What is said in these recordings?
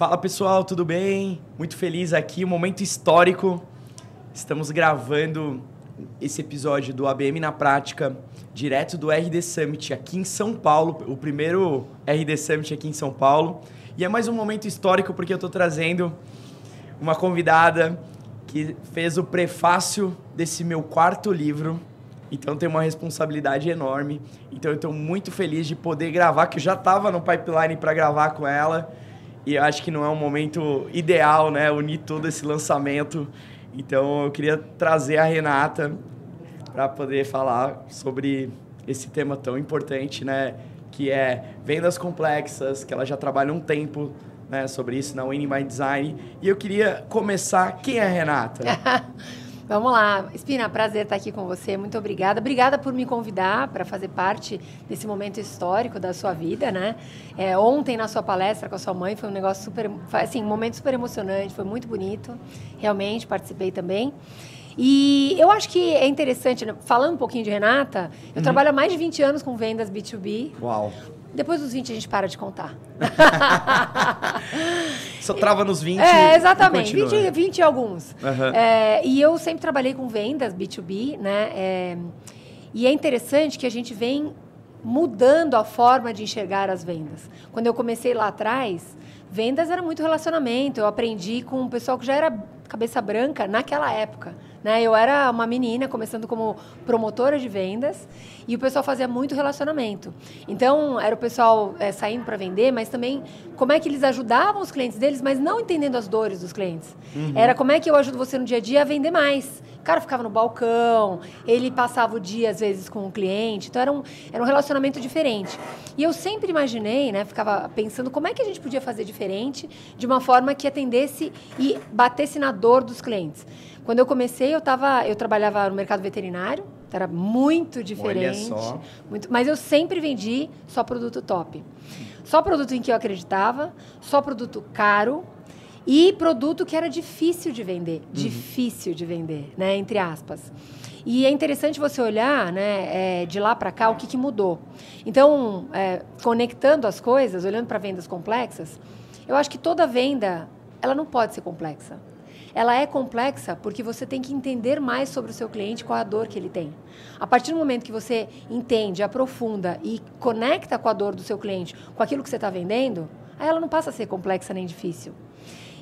Fala pessoal, tudo bem? Muito feliz aqui, um momento histórico. Estamos gravando esse episódio do ABM na prática, direto do RD Summit aqui em São Paulo, o primeiro RD Summit aqui em São Paulo. E é mais um momento histórico porque eu estou trazendo uma convidada que fez o prefácio desse meu quarto livro. Então tem uma responsabilidade enorme. Então eu estou muito feliz de poder gravar, que eu já estava no pipeline para gravar com ela. E eu acho que não é um momento ideal, né? Unir todo esse lançamento. Então eu queria trazer a Renata para poder falar sobre esse tema tão importante, né? Que é vendas complexas, que ela já trabalha um tempo né, sobre isso na Winning by Design. E eu queria começar. Quem é a Renata? Vamos lá. Espina, prazer estar aqui com você. Muito obrigada. Obrigada por me convidar para fazer parte desse momento histórico da sua vida, né? É, ontem, na sua palestra com a sua mãe, foi um negócio super... Assim, um momento super emocionante, foi muito bonito. Realmente, participei também. E eu acho que é interessante, né? falando um pouquinho de Renata, eu uhum. trabalho há mais de 20 anos com vendas B2B. Uau! Depois dos 20 a gente para de contar. Só trava nos 20 É, exatamente. 20, 20 e alguns. Uhum. É, e eu sempre trabalhei com vendas B2B, né? É, e é interessante que a gente vem mudando a forma de enxergar as vendas. Quando eu comecei lá atrás, vendas era muito relacionamento. Eu aprendi com um pessoal que já era cabeça branca naquela época. Né? Eu era uma menina começando como promotora de vendas e o pessoal fazia muito relacionamento. Então, era o pessoal é, saindo para vender, mas também como é que eles ajudavam os clientes deles, mas não entendendo as dores dos clientes. Uhum. Era como é que eu ajudo você no dia a dia a vender mais. O cara ficava no balcão, ele passava o dia, às vezes, com o cliente. Então, era um, era um relacionamento diferente. E eu sempre imaginei, né, ficava pensando como é que a gente podia fazer diferente de uma forma que atendesse e batesse na dor dos clientes. Quando eu comecei, eu, tava, eu trabalhava no mercado veterinário, era muito diferente. Olha só. Muito, mas eu sempre vendi só produto top. Só produto em que eu acreditava, só produto caro e produto que era difícil de vender. Uhum. Difícil de vender, né? Entre aspas. E é interessante você olhar, né, é, de lá para cá, o que, que mudou. Então, é, conectando as coisas, olhando para vendas complexas, eu acho que toda venda, ela não pode ser complexa ela é complexa porque você tem que entender mais sobre o seu cliente, qual a dor que ele tem. A partir do momento que você entende, aprofunda e conecta com a dor do seu cliente, com aquilo que você está vendendo, aí ela não passa a ser complexa nem difícil.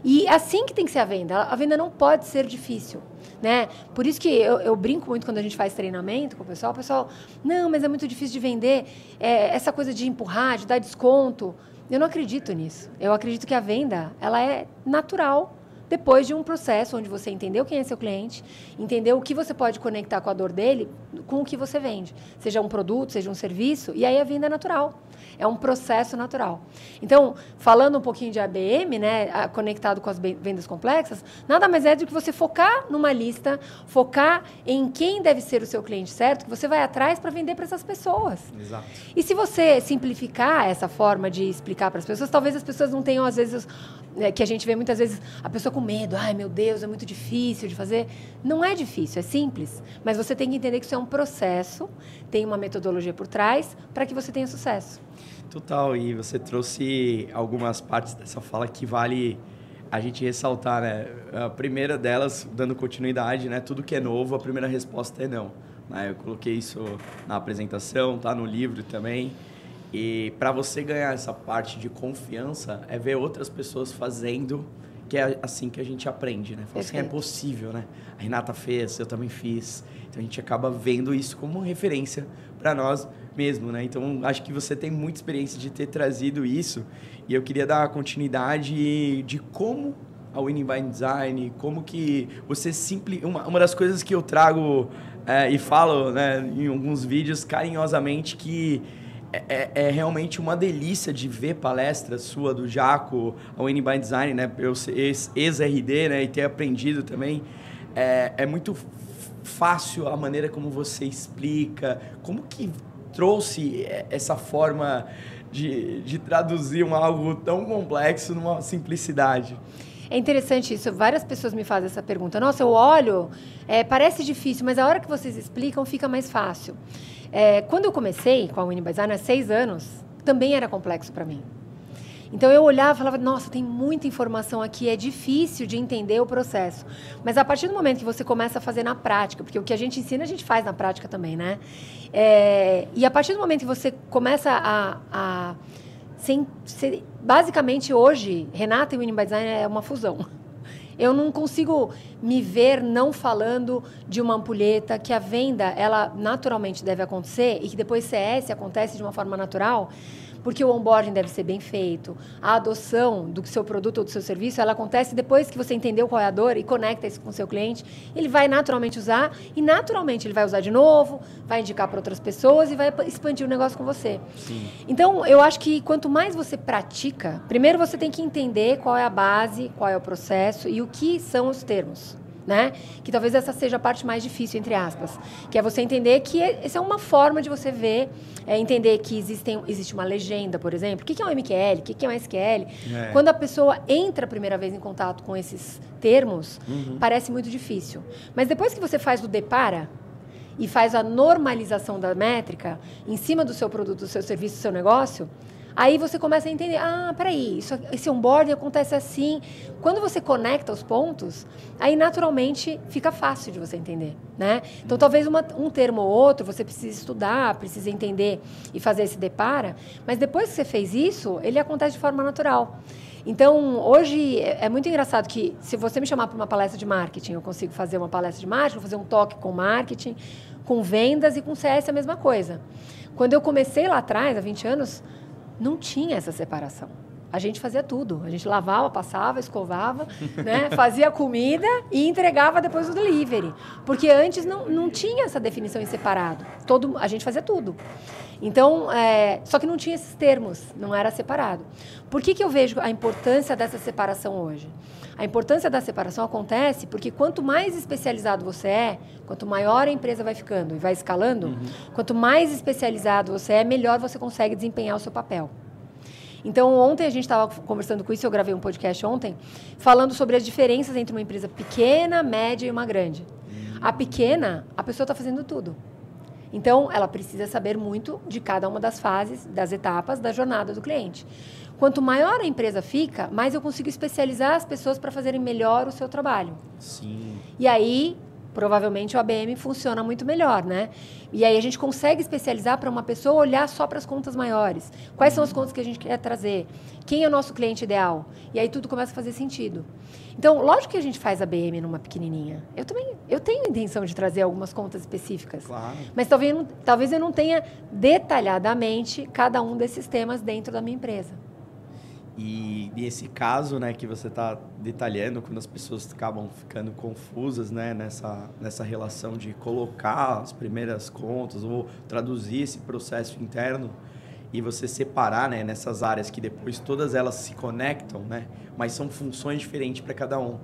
E assim que tem que ser a venda. A venda não pode ser difícil. Né? Por isso que eu, eu, brinco muito quando a gente faz treinamento com o pessoal. O pessoal, não, mas é muito difícil de vender. É, essa coisa de empurrar, de dar desconto. Eu não acredito nisso. Eu acredito que a venda ela é natural depois de um processo onde você entendeu quem é seu cliente, entendeu o que você pode conectar com a dor dele com o que você vende, seja um produto, seja um serviço, e aí a venda é natural. É um processo natural. Então, falando um pouquinho de ABM, né, conectado com as vendas complexas, nada mais é do que você focar numa lista, focar em quem deve ser o seu cliente certo, que você vai atrás para vender para essas pessoas. Exato. E se você simplificar essa forma de explicar para as pessoas, talvez as pessoas não tenham, às vezes, né, que a gente vê muitas vezes a pessoa com medo, ai meu Deus, é muito difícil de fazer. Não é difícil, é simples. Mas você tem que entender que isso é um processo, tem uma metodologia por trás para que você tenha sucesso. Total, e você trouxe algumas partes dessa fala que vale a gente ressaltar, né? A primeira delas, dando continuidade, né? Tudo que é novo, a primeira resposta é não. Né? Eu coloquei isso na apresentação, tá no livro também. E para você ganhar essa parte de confiança, é ver outras pessoas fazendo, que é assim que a gente aprende, né? Fala assim, é possível, né? A Renata fez, eu também fiz. Então a gente acaba vendo isso como referência para nós mesmo, né? Então, acho que você tem muita experiência de ter trazido isso e eu queria dar continuidade de como a Winning by Design, como que você simples uma, uma das coisas que eu trago é, e falo né, em alguns vídeos carinhosamente que é, é, é, realmente uma delícia de ver palestras sua do Jaco, a Winning by Design, né? Eu ex-RD, né? E ter aprendido também. É, é muito fácil a maneira como você explica, como que trouxe essa forma de, de traduzir um algo tão complexo numa simplicidade? É interessante isso. Várias pessoas me fazem essa pergunta. Nossa, eu olho, é, parece difícil, mas a hora que vocês explicam fica mais fácil. É, quando eu comecei com a Design há seis anos, também era complexo para mim. Então eu olhava e falava, nossa, tem muita informação aqui, é difícil de entender o processo. Mas a partir do momento que você começa a fazer na prática, porque o que a gente ensina, a gente faz na prática também, né? É, e a partir do momento que você começa a. a sem, basicamente, hoje, Renata e Winning by Design é uma fusão. Eu não consigo me ver não falando de uma ampulheta que a venda, ela naturalmente deve acontecer e que depois CS acontece de uma forma natural porque o onboarding deve ser bem feito. A adoção do seu produto ou do seu serviço, ela acontece depois que você entendeu qual é a dor e conecta isso com o seu cliente. Ele vai naturalmente usar e naturalmente ele vai usar de novo, vai indicar para outras pessoas e vai expandir o negócio com você. Sim. Então, eu acho que quanto mais você pratica, primeiro você tem que entender qual é a base, qual é o processo e o que são os termos né? Que talvez essa seja a parte mais difícil, entre aspas. Que é você entender que essa é uma forma de você ver, é entender que existem, existe uma legenda, por exemplo. O que é um MQL? O que é um SQL? É. Quando a pessoa entra a primeira vez em contato com esses termos, uhum. parece muito difícil. Mas depois que você faz o depara, e faz a normalização da métrica em cima do seu produto, do seu serviço, do seu negócio, Aí você começa a entender, ah, peraí, isso, esse onboarding acontece assim. Quando você conecta os pontos, aí naturalmente fica fácil de você entender, né? Então, talvez uma, um termo ou outro você precise estudar, precise entender e fazer esse depara, mas depois que você fez isso, ele acontece de forma natural. Então, hoje é, é muito engraçado que se você me chamar para uma palestra de marketing, eu consigo fazer uma palestra de marketing, fazer um toque com marketing, com vendas e com CS a mesma coisa. Quando eu comecei lá atrás, há 20 anos, não tinha essa separação. A gente fazia tudo. A gente lavava, passava, escovava, né? fazia comida e entregava depois o delivery. Porque antes não, não tinha essa definição em separado. Todo, a gente fazia tudo. Então, é, só que não tinha esses termos, não era separado. Por que, que eu vejo a importância dessa separação hoje? A importância da separação acontece porque quanto mais especializado você é, quanto maior a empresa vai ficando e vai escalando, uhum. quanto mais especializado você é, melhor você consegue desempenhar o seu papel. Então, ontem a gente estava conversando com isso, eu gravei um podcast ontem, falando sobre as diferenças entre uma empresa pequena, média e uma grande. A pequena, a pessoa está fazendo tudo. Então, ela precisa saber muito de cada uma das fases, das etapas da jornada do cliente. Quanto maior a empresa fica, mais eu consigo especializar as pessoas para fazerem melhor o seu trabalho. Sim. E aí, provavelmente o ABM funciona muito melhor, né? E aí a gente consegue especializar para uma pessoa olhar só para as contas maiores. Quais são as contas que a gente quer trazer? Quem é o nosso cliente ideal? E aí tudo começa a fazer sentido. Então, lógico que a gente faz ABM numa pequenininha. Eu também, eu tenho intenção de trazer algumas contas específicas. Claro. Mas talvez, talvez eu não tenha detalhadamente cada um desses temas dentro da minha empresa. E nesse caso, né, que você está detalhando, quando as pessoas acabam ficando confusas, né, nessa, nessa relação de colocar as primeiras contas ou traduzir esse processo interno e você separar, né, nessas áreas que depois todas elas se conectam, né, mas são funções diferentes para cada um.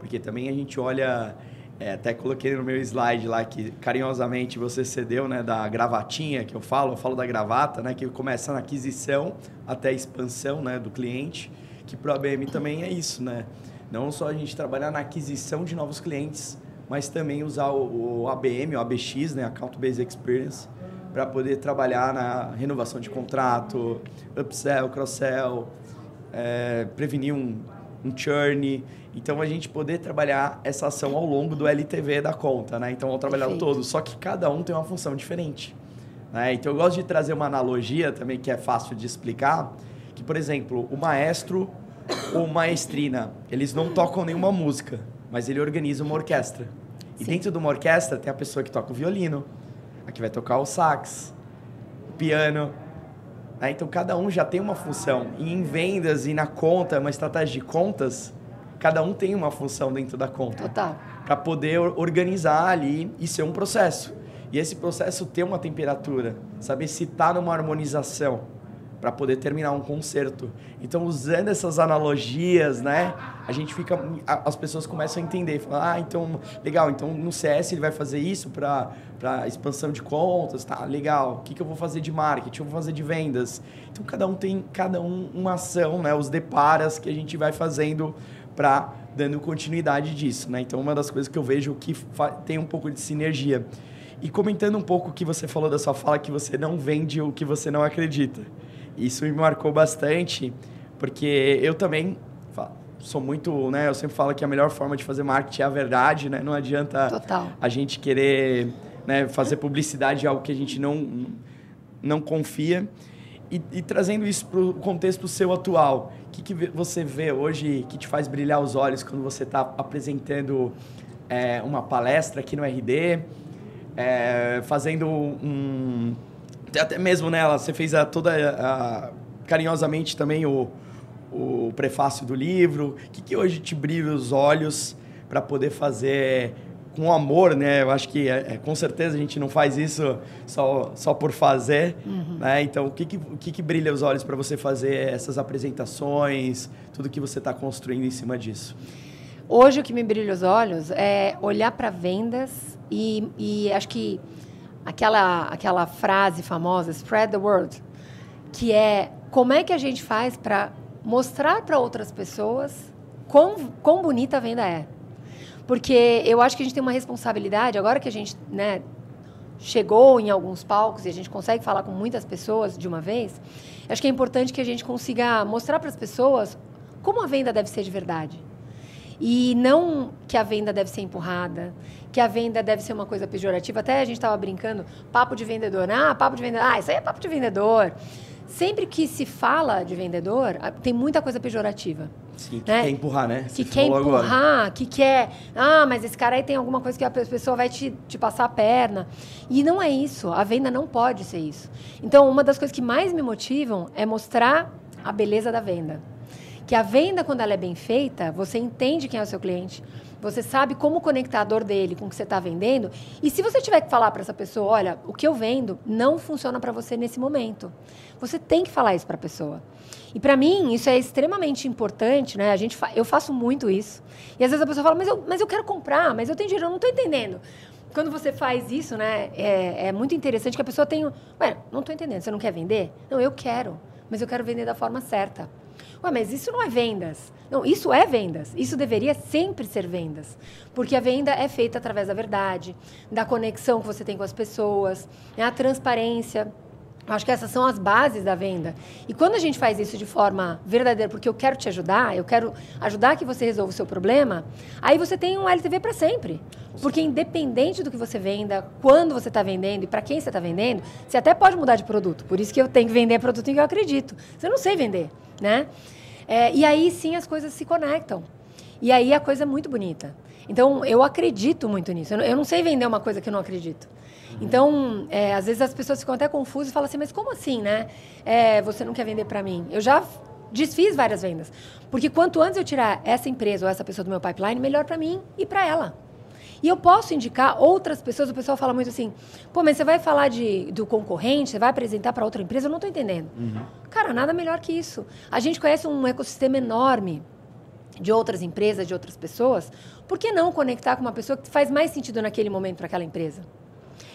Porque também a gente olha é, até coloquei no meu slide lá que carinhosamente você cedeu, né, da gravatinha que eu falo, eu falo da gravata, né, que começa na aquisição até a expansão, né, do cliente, que para o ABM também é isso, né? Não só a gente trabalhar na aquisição de novos clientes, mas também usar o, o ABM, o ABX, né, Account Based Experience, para poder trabalhar na renovação de contrato, upsell, cross-sell, é, prevenir um, um churn. Então, a gente poder trabalhar essa ação ao longo do LTV da conta, né? Então, ao trabalhar Perfeito. todo. Só que cada um tem uma função diferente. Né? Então, eu gosto de trazer uma analogia também que é fácil de explicar. Que, por exemplo, o maestro ou maestrina, eles não tocam nenhuma música, mas ele organiza uma orquestra. E Sim. dentro de uma orquestra tem a pessoa que toca o violino, a que vai tocar o sax, o piano, né? Então, cada um já tem uma função. E em vendas e na conta, uma estratégia de contas, cada um tem uma função dentro da conta. Total. Para poder organizar ali e ser um processo. E esse processo ter uma temperatura, saber se está numa harmonização para poder terminar um concerto. Então, usando essas analogias, né, a gente fica, as pessoas começam a entender, falar, ah, então, legal, então no CS ele vai fazer isso para para expansão de contas, tá, legal. O que, que eu vou fazer de marketing, eu vou fazer de vendas. Então, cada um tem cada um uma ação, né, os deparas que a gente vai fazendo para dando continuidade disso, né? Então, uma das coisas que eu vejo que tem um pouco de sinergia. E comentando um pouco o que você falou da sua fala, que você não vende o que você não acredita. Isso me marcou bastante, porque eu também sou muito, né? Eu sempre falo que a melhor forma de fazer marketing é a verdade, né? Não adianta Total. a gente querer né, fazer publicidade de algo que a gente não, não confia. E, e trazendo isso para o contexto seu atual, o que, que você vê hoje que te faz brilhar os olhos quando você está apresentando é, uma palestra aqui no RD, é, fazendo um... Até mesmo nela, você fez a, toda a, carinhosamente também o, o prefácio do livro? O que, que hoje te brilha os olhos para poder fazer com amor, né? Eu acho que é, é, com certeza a gente não faz isso só, só por fazer, uhum. né? Então, o que, que, o que, que brilha os olhos para você fazer essas apresentações, tudo que você está construindo em cima disso? Hoje, o que me brilha os olhos é olhar para vendas e, e acho que aquela, aquela frase famosa, spread the word, que é como é que a gente faz para mostrar para outras pessoas quão, quão bonita a venda é. Porque eu acho que a gente tem uma responsabilidade, agora que a gente né, chegou em alguns palcos e a gente consegue falar com muitas pessoas de uma vez, acho que é importante que a gente consiga mostrar para as pessoas como a venda deve ser de verdade. E não que a venda deve ser empurrada, que a venda deve ser uma coisa pejorativa. Até a gente estava brincando, papo de vendedor. Ah, papo de vendedor. Ah, isso aí é papo de vendedor sempre que se fala de vendedor, tem muita coisa pejorativa. Sim, que né? quer empurrar, né? Você que quer empurrar, agora. que quer. Ah, mas esse cara aí tem alguma coisa que a pessoa vai te, te passar a perna. E não é isso. A venda não pode ser isso. Então, uma das coisas que mais me motivam é mostrar a beleza da venda. Que a venda, quando ela é bem feita, você entende quem é o seu cliente, você sabe como conectar a dor dele com o que você está vendendo. E se você tiver que falar para essa pessoa, olha, o que eu vendo não funciona para você nesse momento. Você tem que falar isso para a pessoa. E para mim, isso é extremamente importante, né? A gente fa eu faço muito isso. E às vezes a pessoa fala, mas eu, mas eu quero comprar, mas eu tenho dinheiro, eu não estou entendendo. Quando você faz isso, né, é, é muito interessante que a pessoa tenha. Ué, não estou entendendo, você não quer vender? Não, eu quero, mas eu quero vender da forma certa. Ué, mas isso não é vendas. Não, isso é vendas. Isso deveria sempre ser vendas. Porque a venda é feita através da verdade, da conexão que você tem com as pessoas, é a transparência. Acho que essas são as bases da venda. E quando a gente faz isso de forma verdadeira, porque eu quero te ajudar, eu quero ajudar que você resolva o seu problema, aí você tem um LTV para sempre. Porque independente do que você venda, quando você está vendendo e para quem você está vendendo, você até pode mudar de produto. Por isso que eu tenho que vender produto em que eu acredito. Você não sei vender, né? É, e aí sim as coisas se conectam. E aí a coisa é muito bonita. Então eu acredito muito nisso. Eu não, eu não sei vender uma coisa que eu não acredito. Então, é, às vezes as pessoas ficam até confusas e falam assim, mas como assim, né? É, você não quer vender para mim? Eu já desfiz várias vendas. Porque quanto antes eu tirar essa empresa ou essa pessoa do meu pipeline, melhor para mim e para ela. E eu posso indicar outras pessoas, o pessoal fala muito assim, pô, mas você vai falar de, do concorrente, você vai apresentar para outra empresa? Eu não estou entendendo. Uhum. Cara, nada melhor que isso. A gente conhece um ecossistema enorme de outras empresas, de outras pessoas. Por que não conectar com uma pessoa que faz mais sentido naquele momento para aquela empresa?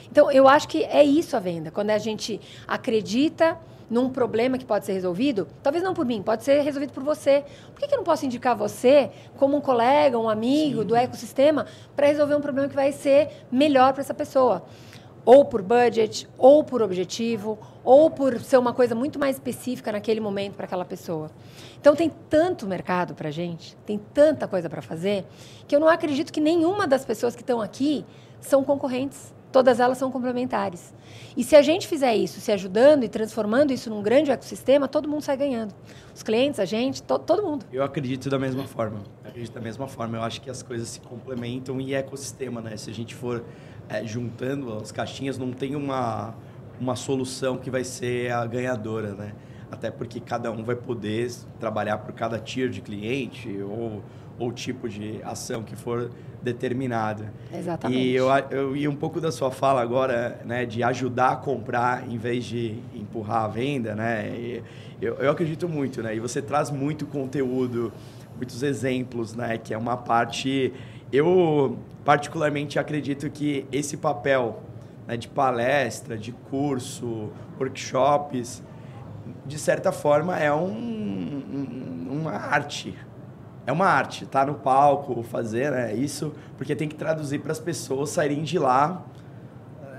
Então, eu acho que é isso a venda. Quando a gente acredita num problema que pode ser resolvido, talvez não por mim, pode ser resolvido por você. Por que, que eu não posso indicar você como um colega, um amigo Sim. do ecossistema para resolver um problema que vai ser melhor para essa pessoa? Ou por budget, ou por objetivo, ou por ser uma coisa muito mais específica naquele momento para aquela pessoa. Então tem tanto mercado para gente, tem tanta coisa para fazer, que eu não acredito que nenhuma das pessoas que estão aqui são concorrentes. Todas elas são complementares. E se a gente fizer isso, se ajudando e transformando isso num grande ecossistema, todo mundo sai ganhando. Os clientes, a gente, to todo mundo. Eu acredito da mesma forma. Eu acredito da mesma forma. Eu acho que as coisas se complementam e ecossistema, né? Se a gente for é, juntando as caixinhas, não tem uma, uma solução que vai ser a ganhadora, né? Até porque cada um vai poder trabalhar por cada tier de cliente ou, ou tipo de ação que for determinada. Exatamente. E eu, eu e um pouco da sua fala agora, né, de ajudar a comprar em vez de empurrar a venda, né? eu, eu acredito muito, né? E você traz muito conteúdo, muitos exemplos, né? Que é uma parte. Eu particularmente acredito que esse papel né, de palestra, de curso, workshops, de certa forma é um, um, uma arte, é uma arte, tá no palco, fazer né, isso, porque tem que traduzir para as pessoas saírem de lá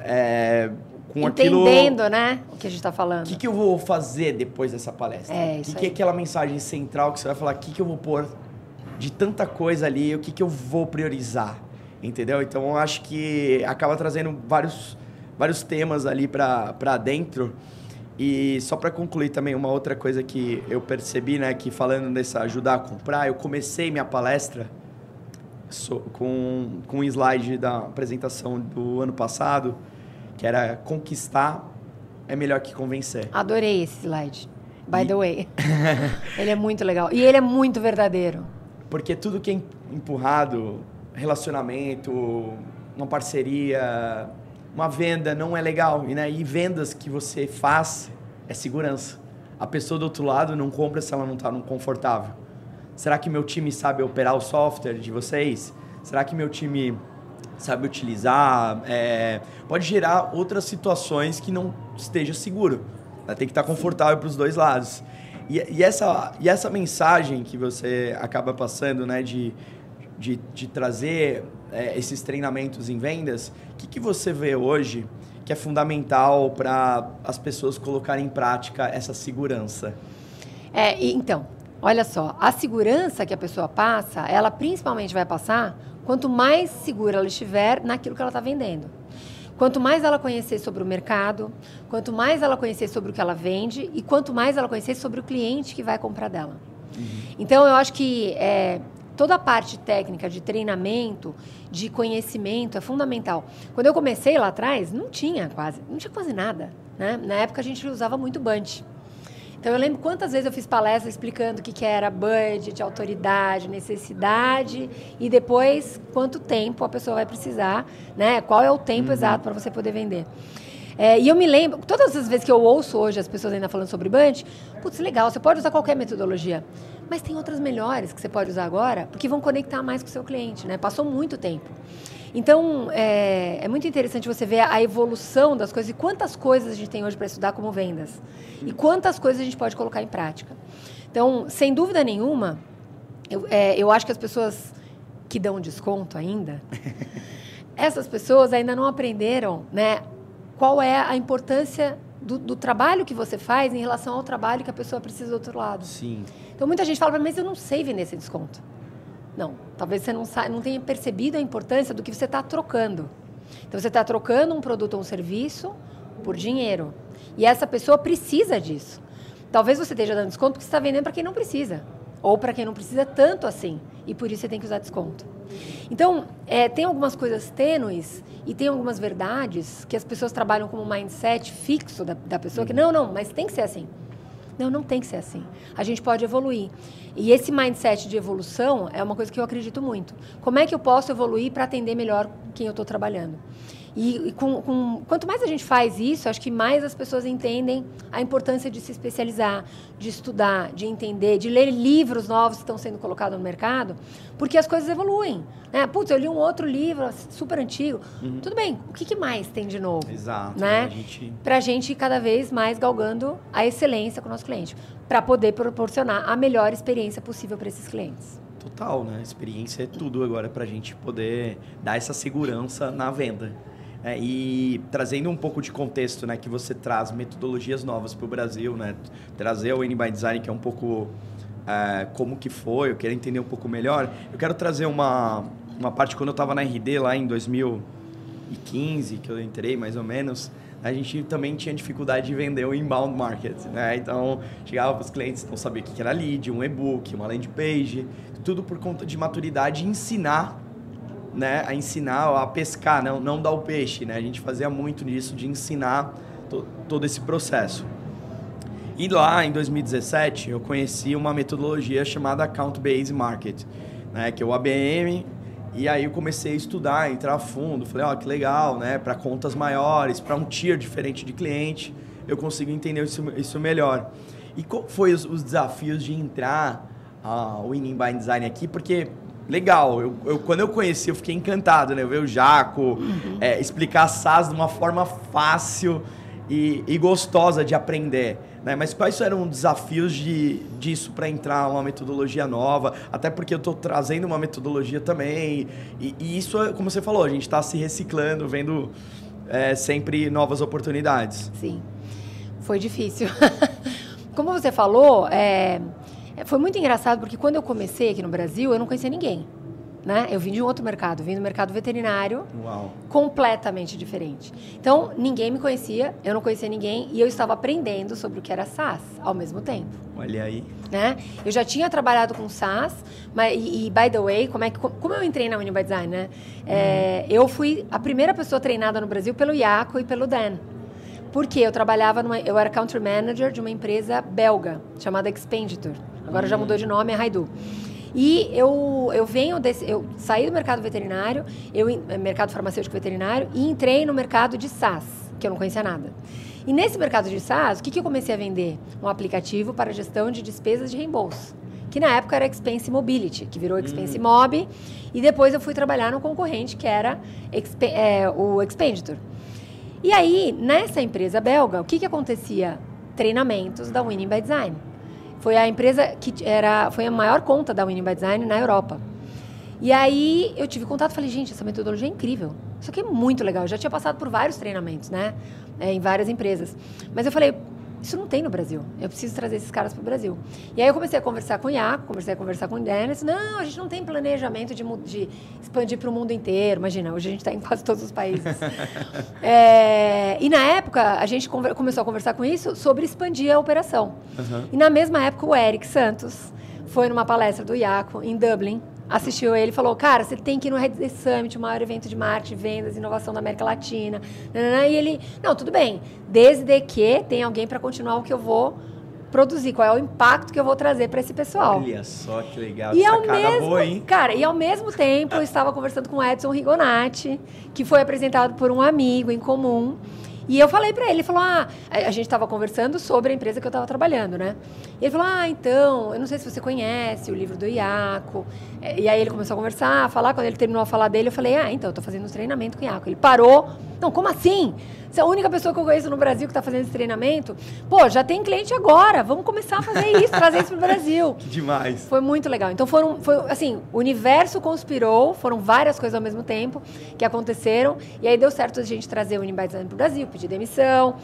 é, com Entendendo, aquilo... Entendendo, né? O que a gente está falando. O que, que eu vou fazer depois dessa palestra? É, O isso que, que é aquela mensagem central que você vai falar? O que, que eu vou pôr de tanta coisa ali? O que, que eu vou priorizar? Entendeu? Então, eu acho que acaba trazendo vários, vários temas ali para dentro. E só para concluir também, uma outra coisa que eu percebi, né? Que falando dessa ajudar a comprar, eu comecei minha palestra so- com, com um slide da apresentação do ano passado, que era conquistar é melhor que convencer. Adorei esse slide. By E- the way. ele é muito legal. E ele é muito verdadeiro. Porque tudo que é em- empurrado, relacionamento, uma parceria, uma venda não é legal. E, né? e vendas que você faz é segurança. A pessoa do outro lado não compra se ela não está confortável. Será que meu time sabe operar o software de vocês? Será que meu time sabe utilizar? É, pode gerar outras situações que não esteja seguro. Tem que estar confortável para os dois lados. E, e essa, e essa mensagem que você acaba passando, né, de, de, de trazer é, esses treinamentos em vendas, o que, que você vê hoje que é fundamental para as pessoas colocarem em prática essa segurança? É, então, olha só, a segurança que a pessoa passa, ela principalmente vai passar quanto mais segura ela estiver naquilo que ela está vendendo. Quanto mais ela conhecer sobre o mercado, quanto mais ela conhecer sobre o que ela vende e quanto mais ela conhecer sobre o cliente que vai comprar dela. Então, eu acho que é, toda a parte técnica de treinamento, de conhecimento é fundamental. Quando eu comecei lá atrás, não tinha quase, não tinha quase nada. Né? Na época, a gente usava muito Bunch. Então, eu lembro quantas vezes eu fiz palestra explicando o que, que era budget, autoridade, necessidade e depois quanto tempo a pessoa vai precisar, né? Qual é o tempo exato para você poder vender. É, e eu me lembro, todas as vezes que eu ouço hoje as pessoas ainda falando sobre Bunch, putz, legal, você pode usar qualquer metodologia, mas tem outras melhores que você pode usar agora, porque vão conectar mais com o seu cliente, né? Passou muito tempo. Então, é, é, muito interessante você ver a evolução das coisas e quantas coisas a gente tem hoje para estudar como vendas. E quantas coisas a gente pode colocar em prática. Então, sem dúvida nenhuma, eu, é, eu acho que as pessoas que dão desconto ainda, essas pessoas ainda não aprenderam né, qual é a importância do, do, trabalho que você faz em relação ao trabalho que a pessoa precisa do outro lado. Sim. Então, muita gente fala, mas eu não sei vender esse desconto. Não, talvez você não, não tenha percebido a importância do que você está trocando. Então, você está trocando um produto ou um serviço por dinheiro. E essa pessoa precisa disso. Talvez você esteja dando desconto porque você está vendendo para quem não precisa. Ou para quem não precisa tanto assim. E por isso você tem que usar desconto. Então, é, tem algumas coisas tênues e tem algumas verdades que as pessoas trabalham como um mindset fixo da, da pessoa, que não, não, mas tem que ser assim. Não, não tem que ser assim. A gente pode evoluir. E esse mindset de evolução é uma coisa que eu acredito muito. Como é que eu posso evoluir para atender melhor quem eu estou trabalhando? E, e com, com, quanto mais a gente faz isso, acho que mais as pessoas entendem a importância de se especializar, de estudar, de entender, de ler livros novos que estão sendo colocados no mercado, porque as coisas evoluem. Né? Putz, eu li um outro livro super antigo. Uhum. Tudo bem, o que, que, mais tem de novo? Exato. Né? A gente... Para a gente cada vez mais galgando a excelência com o nosso cliente, para poder proporcionar a melhor experiência possível para esses clientes. Total, né? Experiência é tudo agora para a gente poder dar essa segurança na venda. É, e trazendo um pouco de contexto, né, que você traz metodologias novas para o Brasil, né, trazer o N by Design que é um pouco é, como que foi, eu quero entender um pouco melhor. Eu quero trazer uma, uma parte quando eu estava na RD lá em 2015, que eu entrei mais ou menos, a gente também tinha dificuldade de vender o inbound market, né? Então, chegava para os clientes não sabia o que era lead, um e-book, uma landing page, tudo por conta de maturidade ensinar né, a ensinar a pescar, não, não dar o peixe. Né? A gente fazia muito nisso de ensinar to, todo esse processo. E lá em 2017 eu conheci uma metodologia chamada Account Based Market, né, que é o ABM. E aí eu comecei a estudar, entrar a fundo. Falei, ó, oh, que legal, né? Para contas maiores, para um tier diferente de cliente, eu consigo entender isso, isso melhor. E qual foi os, os desafios de entrar uh, o Winning by Design aqui? Porque legal. Eu, eu, quando eu conheci, eu fiquei encantado, né? Eu ver o Jaco uhum. é, explicar SaaS de uma forma fácil e, e, gostosa de aprender. Né? Mas quais eram os desafios de, disso para entrar uma metodologia nova? Até porque eu estou trazendo uma metodologia também. E, e, isso, como você falou, a gente está se reciclando, vendo é, sempre novas oportunidades. Sim, foi difícil. Como você falou, é, foi muito engraçado porque quando eu comecei aqui no Brasil, eu não conhecia ninguém. Né? Eu vim de um outro mercado, vim do mercado veterinário, Uau. completamente diferente. Então, ninguém me conhecia, eu não conhecia ninguém e eu estava aprendendo sobre o que era SaaS ao mesmo tempo. Olha aí. Né? Eu já tinha trabalhado com SaaS, mas, e, e, by the way, como, é que, como eu entrei na Uniby Design, né? É, eu fui a primeira pessoa treinada no Brasil pelo Iaco e pelo Dan. Porque eu trabalhava numa, eu era country manager de uma empresa belga chamada Expenditure. Agora já mudou de nome, é Raidu. E eu, eu venho desse. Eu saí do mercado veterinário, eu, mercado farmacêutico veterinário, e entrei no mercado de SaaS, que eu não conhecia nada. E nesse mercado de SaaS, o que, que eu comecei a vender? Um aplicativo para gestão de despesas de reembolso. Que na época era Expense Mobility, que virou Expense hum. Mob. E depois eu fui trabalhar no concorrente, que era é, o Expenditure. E aí, nessa empresa belga, o que, que acontecia? Treinamentos da Winning by Design. Foi a empresa que era, foi a maior conta da Winning by Design na Europa. E aí eu tive contato e falei, gente, essa metodologia é incrível. Isso aqui é muito legal. Eu já tinha passado por vários treinamentos, né? É, em várias empresas. Mas eu falei, isso não tem no Brasil. Eu preciso trazer esses caras para o Brasil. E aí eu comecei a conversar com o Iaco, comecei a conversar com o Dennis. Não, a gente não tem planejamento de, de expandir para o mundo inteiro. Imagina, hoje a gente está em quase todos os países. é, e na época, a gente começou a conversar com isso sobre expandir a operação. Uhum. E na mesma época, o Eric Santos foi numa palestra do Iaco em Dublin, assistiu ele e falou: Cara, você tem que ir no Red Summit, o maior evento de marketing, vendas, inovação da América Latina. E ele: Não, tudo bem, desde que tem alguém para continuar o que eu vou produzir, qual é o impacto que eu vou trazer para esse pessoal. Olha só que legal, e ao mesmo, boa, hein? Cara, e ao mesmo tempo eu estava conversando com o Edson Rigonati, que foi apresentado por um amigo em comum. E eu falei para ele, ele falou: "Ah, a gente estava conversando sobre a empresa que eu estava trabalhando, né?" E ele falou: "Ah, então, eu não sei se você conhece o livro do Iaco". E aí ele começou a conversar, a falar, quando ele terminou a falar dele, eu falei: "Ah, então, eu tô fazendo um treinamento com o Iaco". Ele parou: "Não, como assim?" Você é a única pessoa que eu conheço no Brasil que está fazendo esse treinamento. Pô, já tem cliente agora. Vamos começar a fazer isso, trazer isso para o Brasil. Que demais. Foi muito legal. Então foram, foi assim, o universo conspirou, foram várias coisas ao mesmo tempo que aconteceram. E aí deu certo a gente trazer o Unibyte para o Brasil, pedir demissão.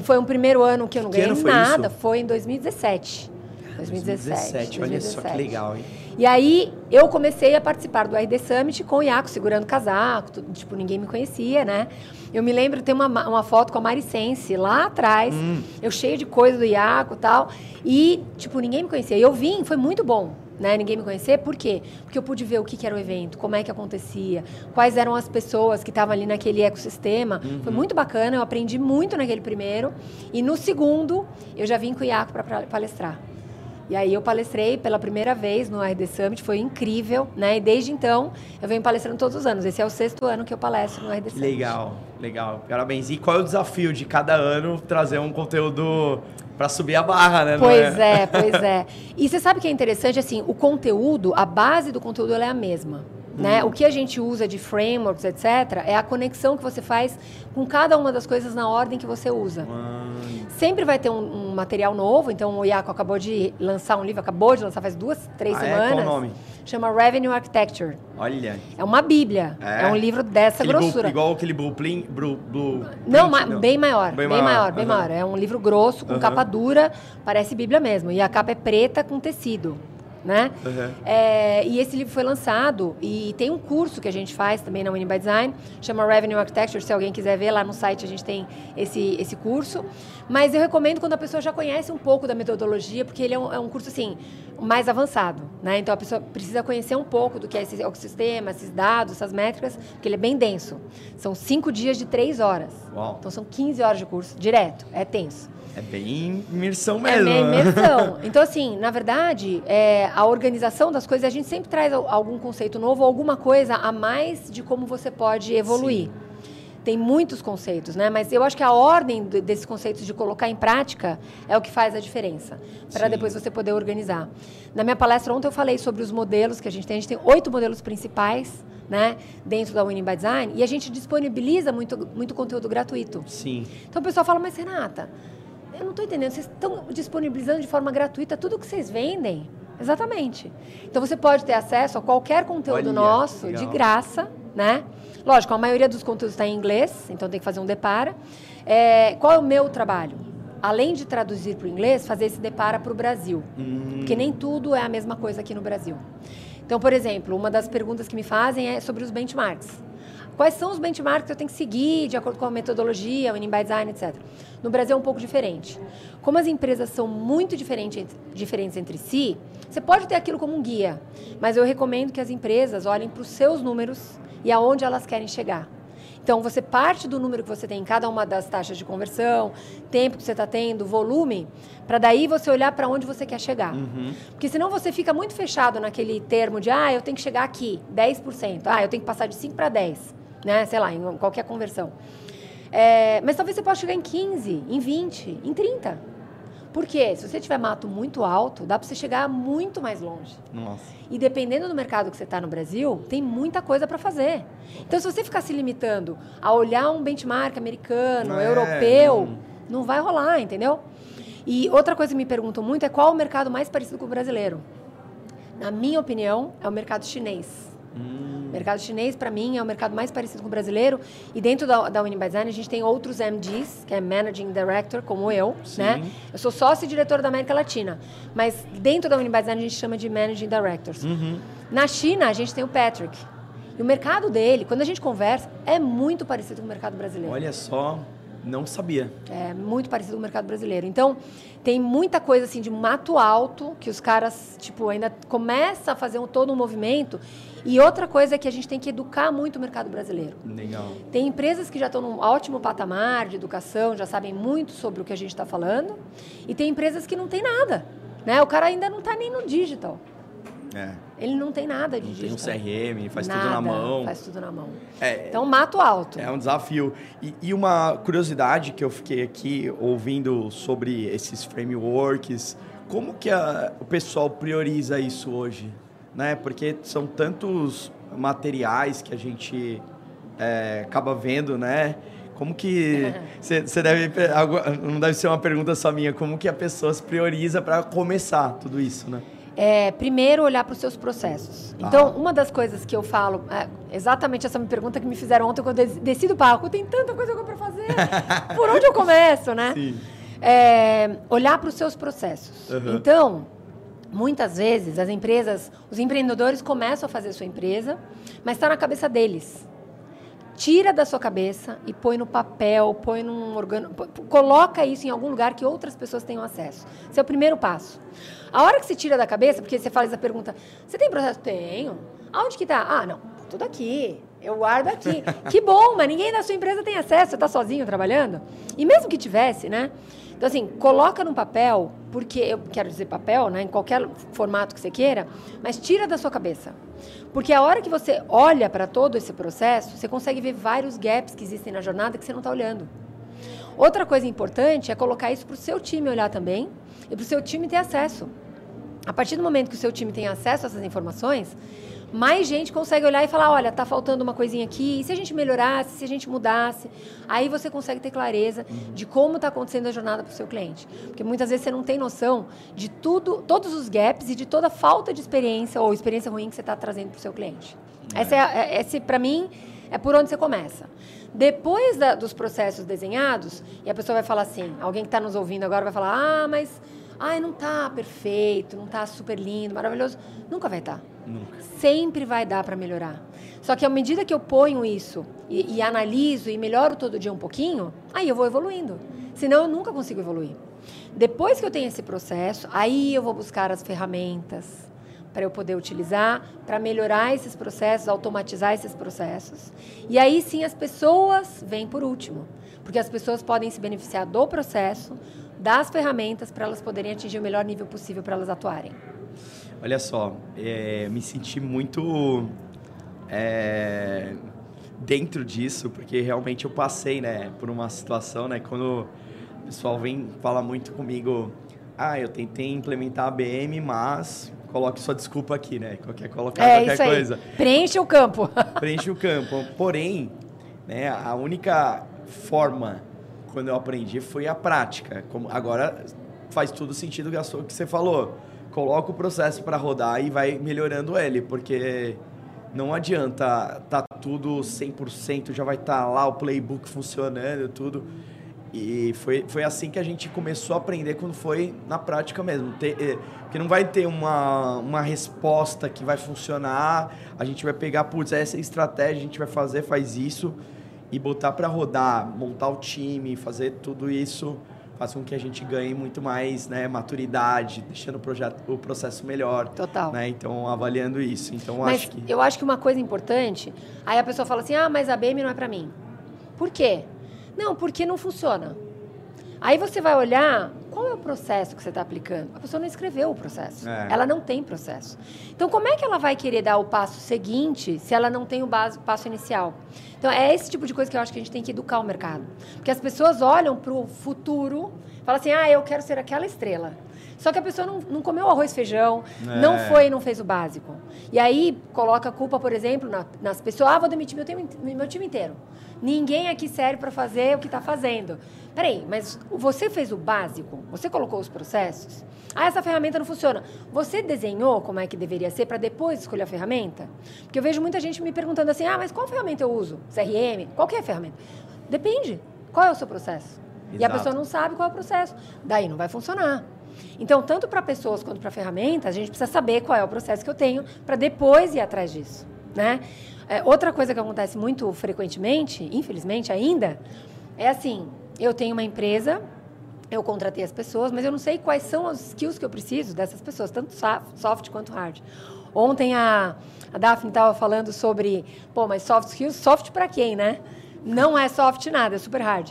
Foi um primeiro ano que eu não que ganhei foi nada. Isso? Foi em 2017. 2017. 2017. Olha só que legal, hein? E aí eu comecei a participar do RD Summit com o Iaco segurando casaco, tudo, tipo, ninguém me conhecia, né? Eu me lembro, tem uma, uma foto com a Maricense lá atrás, hum. eu cheio de coisa do Iaco e tal, e, tipo, ninguém me conhecia. E eu vim, foi muito bom, né? Ninguém me conhecer, por quê? Porque eu pude ver o que, que era o evento, como é que acontecia, quais eram as pessoas que estavam ali naquele ecossistema. Uhum. Foi muito bacana, eu aprendi muito naquele primeiro. E no segundo, eu já vim com o Iaco para palestrar. E aí eu palestrei pela primeira vez no RD Summit, foi incrível, né? E desde então eu venho palestrando todos os anos. Esse é o sexto ano que eu palestro no RD Summit. Legal, legal. Parabéns. E qual é o desafio de cada ano trazer um conteúdo para subir a barra, né? Pois é? é, pois é. E você sabe que é interessante, assim, o conteúdo, a base do conteúdo é a mesma. Né? O que a gente usa de frameworks, etc., é a conexão que você faz com cada uma das coisas na ordem que você usa. Sempre vai ter um, um, material novo, então o Iaco acabou de lançar um livro, acabou de lançar faz duas, três ah, semanas. É? Qual o nome? Chama Revenue Architecture. Olha. É uma bíblia. É, é um livro dessa aquele grossura. Blue, igual aquele Blueprint. Blue, blue não, ma não, bem maior. Bem, bem maior, bem maior. É um livro grosso, com capa dura, parece bíblia mesmo. E a capa é preta com tecido né? Uhum. É, e esse livro foi lançado e tem um curso que a gente faz também na Winning by Design, chama Revenue Architecture, se alguém quiser ver lá no site a gente tem esse, esse curso. Mas eu recomendo quando a pessoa já conhece um pouco da metodologia, porque ele é um, é um curso assim mais avançado, né? Então a pessoa precisa conhecer um pouco do que é esse ecossistema, esses dados, essas métricas, porque ele é bem denso. São cinco dias de três horas. Uau. Então são 15 horas de curso direto, é tenso. É bem imersão mesmo. É bem imersão. então, assim, na verdade, é, a organização das coisas, a gente sempre traz algum conceito novo, alguma coisa a mais de como você pode evoluir. Sim. Tem muitos conceitos, né? Mas eu acho que a ordem desses conceitos de colocar em prática é o que faz a diferença, para depois você poder organizar. Na minha palestra ontem eu falei sobre os modelos que a gente tem. A gente tem oito modelos principais, né, dentro da Winning by Design, e a gente disponibiliza muito, muito conteúdo gratuito. Sim. Então o pessoal fala, mas Renata, eu não estou entendendo, vocês estão disponibilizando de forma gratuita tudo que vocês vendem? Exatamente. Então você pode ter acesso a qualquer conteúdo Olha, nosso legal. de graça, né? Lógico, a maioria dos conteúdos está em inglês, então tem que fazer um depara. É, qual é o meu trabalho? Além de traduzir para o inglês, fazer esse depara para o Brasil. Hum. Porque nem tudo é a mesma coisa aqui no Brasil. Então, por exemplo, uma das perguntas que me fazem é sobre os benchmarks. Quais são os benchmarks que eu tenho que seguir de acordo com a metodologia, o Winning by Design, etc. No Brasil é um pouco diferente. Como as empresas são muito diferentes, diferentes entre si, você pode ter aquilo como um guia, mas eu recomendo que as empresas olhem para os seus números e aonde elas querem chegar. Então, você parte do número que você tem em cada uma das taxas de conversão, tempo que você está tendo, volume, para daí você olhar para onde você quer chegar. Uhum. Porque senão você fica muito fechado naquele termo de, ah, eu tenho que chegar aqui, 10%. Ah, eu tenho que passar de 5 para 10, né? Sei lá, em qualquer conversão. É, mas talvez você possa chegar em 15, em 20, em 30. Porque se você tiver mato muito alto, dá para você chegar muito mais longe. Nossa. E dependendo do mercado que você está no Brasil, tem muita coisa para fazer. Então, se você ficar se limitando a olhar um benchmark americano, é, europeu, não... não vai rolar, entendeu? E outra coisa que me perguntam muito é qual o mercado mais parecido com o brasileiro. Na minha opinião, é o mercado chinês. Hum. O mercado chinês, para mim, é o mercado mais parecido com o brasileiro. E dentro da, da Design, a gente tem outros MDs, que é Managing Director, como eu. Sim. Né? Eu sou sócio e diretor da América Latina. Mas dentro da Design, a gente chama de Managing Directors. Uhum. Na China, a gente tem o Patrick. E o mercado dele, quando a gente conversa, é muito parecido com o mercado brasileiro. Olha só, não sabia. É muito parecido com o mercado brasileiro. Então, tem muita coisa assim de mato alto que os caras, tipo, ainda começam a fazer um, todo um movimento e outra coisa é que a gente tem que educar muito o mercado brasileiro. Legal. Tem empresas que já estão num ótimo patamar de educação, já sabem muito sobre o que a gente está falando, e tem empresas que não tem nada. Né? O cara ainda não está nem no digital. É. Ele não tem nada de não digital. Tem um CRM, faz nada, tudo na mão. Faz tudo na mão. É, então, mato alto. É um desafio. E, e, uma curiosidade que eu fiquei aqui ouvindo sobre esses frameworks, como que a, o pessoal prioriza isso hoje? né? Porque são tantos materiais que a gente é, acaba vendo, né? Como que você deve não deve ser uma pergunta só minha, como que a pessoa se prioriza para começar tudo isso, né? É, primeiro olhar para os seus processos. Ah. Então, uma das coisas que eu falo, é exatamente essa pergunta que me fizeram ontem quando eu desci do palco, tem tanta coisa para fazer. Por onde eu começo, né? Sim. É, olhar para os seus processos. Uhum. Então, Muitas vezes as empresas, os empreendedores começam a fazer sua empresa, mas está na cabeça deles. Tira da sua cabeça e põe no papel, põe num organo, coloca isso em algum lugar que outras pessoas tenham acesso. Esse é o primeiro passo. A hora que você tira da cabeça, porque você faz essa pergunta, você tem processo? Tenho. Aonde que está? Ah, não, tudo aqui. Eu guardo aqui. que bom, mas ninguém da sua empresa tem acesso. Você está sozinho trabalhando? E mesmo que tivesse, né? Então, assim, coloca no papel, porque eu quero dizer papel, né, em qualquer formato que você queira, mas tira da sua cabeça. Porque a hora que você olha para todo esse processo, você consegue ver vários gaps que existem na jornada que você não está olhando. Outra coisa importante é colocar isso para o seu time olhar também e para o seu time ter acesso. A partir do momento que o seu time tem acesso a essas informações, mais gente consegue olhar e falar, olha, tá faltando uma coisinha aqui, e se a gente melhorasse, se a gente mudasse, aí você consegue ter clareza de como está acontecendo a jornada para o seu cliente. Porque muitas vezes você não tem noção de tudo, todos os gaps e de toda a falta de experiência ou experiência ruim que você está trazendo para o seu cliente. É. Essa é, é, esse, para mim, é por onde você começa. Depois da, dos processos desenhados, e a pessoa vai falar assim, alguém que está nos ouvindo agora vai falar, ah, mas ai, não está perfeito, não está super lindo, maravilhoso. Nunca vai estar. Tá. Nunca. Sempre vai dar para melhorar. Só que à medida que eu ponho isso e, e, analiso e melhoro todo dia um pouquinho, aí eu vou evoluindo. Senão eu nunca consigo evoluir. Depois que eu tenho esse processo, aí eu vou buscar as ferramentas para eu poder utilizar, para melhorar esses processos, automatizar esses processos. E aí sim as pessoas vêm por último, porque as pessoas podem se beneficiar do processo, das ferramentas para elas poderem atingir o melhor nível possível para elas atuarem. Olha só, é, me senti muito é, dentro disso, porque realmente eu passei, né, por uma situação, né, quando o pessoal vem falar muito comigo, ah, eu tentei implementar a BM, mas coloque sua desculpa aqui, né, qualquer colocar é, qualquer coisa. Preenche o campo. Preenche o campo. Porém, né, a única forma quando eu aprendi foi a prática. Como agora faz todo sentido o que você falou coloca o processo para rodar e vai melhorando ele, porque não adianta tá tudo 100%, já vai estar tá lá o playbook funcionando, tudo. E foi, foi assim que a gente começou a aprender quando foi na prática mesmo. Eh, porque não vai ter uma, uma resposta que vai funcionar, a gente vai pegar, putz, essa é estratégia, a gente vai fazer, faz isso, e botar para rodar, montar o time, fazer tudo isso faz com que a gente ganhe muito mais né, maturidade, deixando o, projeto, o processo melhor. Total. Né? Então, avaliando isso. Então, mas acho que... eu acho que uma coisa importante, aí a pessoa fala assim, ah, mas a BM não é para mim. Por quê? Não, porque não funciona. Aí você vai olhar qual é o processo que você está aplicando. A pessoa não escreveu o processo. É. Ela não tem processo. Então, como é que ela vai querer dar o passo seguinte se ela não tem o base, passo inicial? Então, é esse tipo de coisa que eu acho que a gente tem que educar o mercado. Porque as pessoas olham para o futuro, falam assim: ah, eu quero ser aquela estrela. Só que a pessoa não, não comeu arroz e feijão, é. não foi não fez o básico. E aí coloca a culpa, por exemplo, na, nas pessoas. Ah, vou demitir meu time, meu time inteiro. Ninguém aqui serve para fazer o que está fazendo. Peraí, mas você fez o básico? Você colocou os processos? Ah, essa ferramenta não funciona. Você desenhou como é que deveria ser para depois escolher a ferramenta? Porque eu vejo muita gente me perguntando assim: ah, mas qual ferramenta eu uso? CRM? Qualquer ferramenta. Depende. Qual é o seu processo? Exato. E a pessoa não sabe qual é o processo. Daí não vai funcionar. Então, tanto para pessoas quanto para ferramentas, a gente precisa saber qual é o processo que eu tenho para depois ir atrás disso. Né? É, outra coisa que acontece muito frequentemente, infelizmente ainda, é assim: eu tenho uma empresa, eu contratei as pessoas, mas eu não sei quais são os skills que eu preciso dessas pessoas, tanto soft quanto hard. Ontem a, a Daphne estava falando sobre, pô, mas soft skills, soft para quem, né? Não é soft nada, é super hard.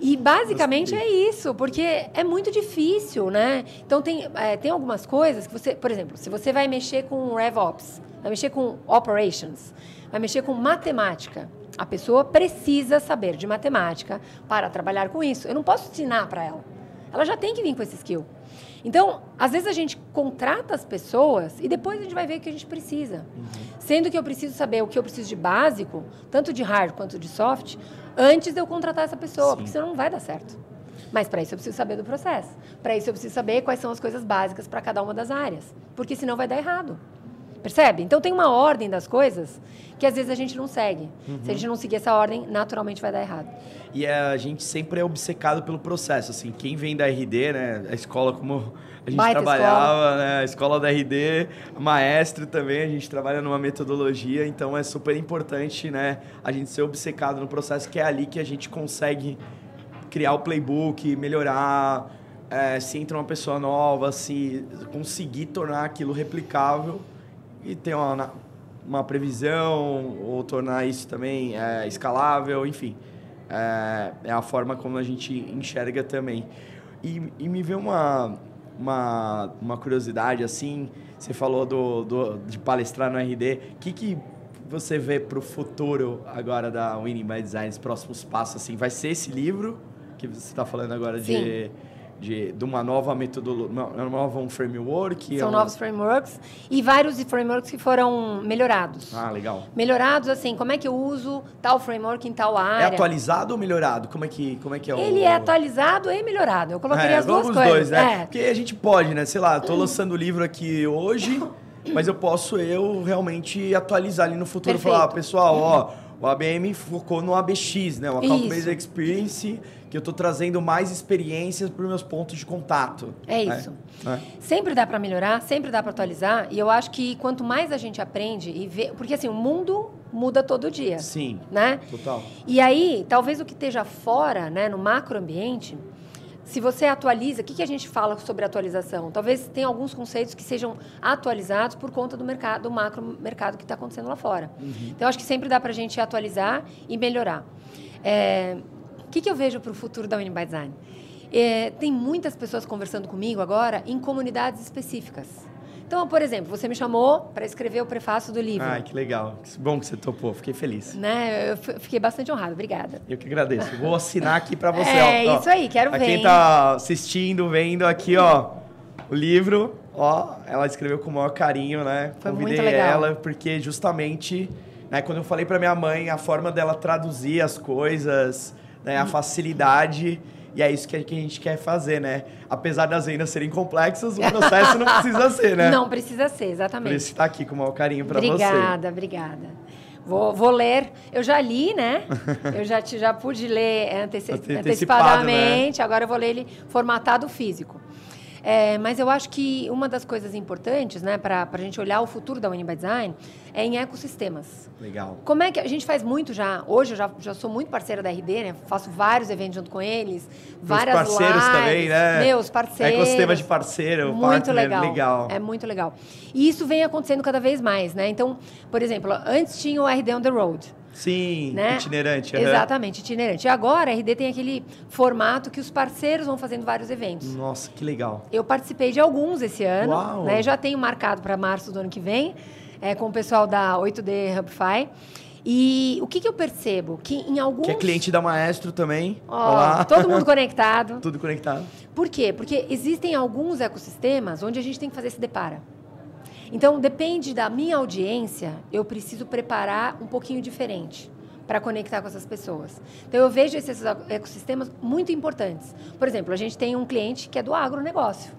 E basicamente é isso, porque é muito difícil, né? Então tem, é, tem algumas coisas que você, por exemplo, se você vai mexer com RevOps, vai mexer com operations, vai mexer com matemática. A pessoa precisa saber de matemática para trabalhar com isso. Eu não posso ensinar para ela. Ela já tem que vir com esse skill. Então, às vezes a gente contrata as pessoas e depois a gente vai ver o que a gente precisa. Uhum. Sendo que eu preciso saber o que eu preciso de básico, tanto de hard quanto de soft, antes de eu contratar essa pessoa, Sim. porque senão não vai dar certo. Mas para isso eu preciso saber do processo. Para isso eu preciso saber quais são as coisas básicas para cada uma das áreas, porque senão vai dar errado. Percebe? Então tem uma ordem das coisas que às vezes a gente não segue. Uhum. Se a gente não seguir essa ordem, naturalmente vai dar errado. E a gente sempre é obcecado pelo processo, assim, quem vem da RD, né, a escola como a gente Baita trabalhava, escola. né, a escola da RD, maestro também, a gente trabalha numa metodologia, então é super importante, né, a gente ser obcecado no processo, que é ali que a gente consegue criar o playbook, melhorar, é, se entra uma pessoa nova, se conseguir tornar aquilo replicável e ter uma, uma previsão ou tornar isso também é, escalável, enfim. É, é, a forma como a gente enxerga também. E, e me veio uma, uma, uma curiosidade, assim, você falou do, do, de palestrar no RD, o que, que você vê para o futuro agora da Winning by Design, os próximos passos, assim? Vai ser esse livro que você está falando agora Sim. de de, de uma nova metodologia, uma nova um framework? São é novos frameworks e vários frameworks que foram melhorados. Ah, legal. Melhorados, assim, como é que eu uso tal framework em tal área. É atualizado ou melhorado? Como é que, como é, que é Ele o... é atualizado e melhorado. Eu colocaria é, as duas coisas. dois, né? É. Porque a gente pode, né? Sei lá, estou lançando o livro aqui hoje, mas eu posso eu realmente atualizar ali no futuro e falar, ah, pessoal, ó, o ABM focou no ABX, né? O Account Based Experience que eu estou trazendo mais experiências para os meus pontos de contato. É né? isso. É. Sempre dá para melhorar, sempre dá para atualizar. E eu acho que quanto mais a gente aprende e vê. Porque assim, o mundo muda todo dia. Sim. Né? Total. E aí, talvez o que esteja fora, né, no macroambiente. Se você atualiza, o que, que a gente fala sobre atualização? Talvez tenha alguns conceitos que sejam atualizados por conta do mercado, do macro mercado que está acontecendo lá fora. Uhum. Então, acho que sempre dá para a gente atualizar e melhorar. É, o que, que eu vejo para o futuro da Winning by Design? É, tem muitas pessoas conversando comigo agora em comunidades específicas. Então, por exemplo, você me chamou para escrever o prefácio do livro. Ai, que legal. Que bom que você topou. Fiquei feliz. Né? Eu fiquei bastante honrado. Obrigada. Eu que agradeço. Vou assinar aqui para você. É, ó, isso aí. Quero ver. Quem está assistindo, vendo aqui, ó, o livro, ó, ela escreveu com o maior carinho, né? Foi Convidei muito legal. ela porque justamente, né, quando eu falei para minha mãe, a forma dela traduzir as coisas né, a facilidade. E é isso que a gente quer fazer, né? Apesar das vendas serem complexas, o processo não precisa ser, né? Não precisa ser, exatamente. Por isso está aqui com o maior carinho para você. Obrigada, obrigada. Vou, vou, ler. Eu já li, né? Eu já, já pude ler anteci antecipadamente. Né? Agora eu vou ler ele formatado físico. É, mas eu acho que uma das coisas importantes, né, para a gente olhar o futuro da Winning by Design, é em ecossistemas. Legal. Como é que a gente faz muito já? Hoje eu já, já sou muito parceira da RD, né? Faço vários eventos junto com eles, várias Meus parceiros lives, também, né? Meus parceiros. Ecossistema de parceiro, muito partner, legal. legal. É muito legal. E isso vem acontecendo cada vez mais, né? Então, por exemplo, antes tinha o RD on the road. Sim, né? itinerante. Uhum. Exatamente, itinerante. E agora a RD tem aquele formato que os parceiros vão fazendo vários eventos. Nossa, que legal. Eu participei de alguns esse ano. Uau. Né? Já tenho marcado para março do ano que vem, é, com o pessoal da 8D Hubify. E o que, que eu percebo? Que em alguns. Que é cliente da Maestro também. Oh, Olá. Todo mundo conectado. Tudo conectado. Por quê? Porque existem alguns ecossistemas onde a gente tem que fazer esse depara. Então, depende da minha audiência, eu preciso preparar um pouquinho diferente para conectar com essas pessoas. Então, eu vejo esses ecossistemas muito importantes. Por exemplo, a gente tem um cliente que é do agronegócio.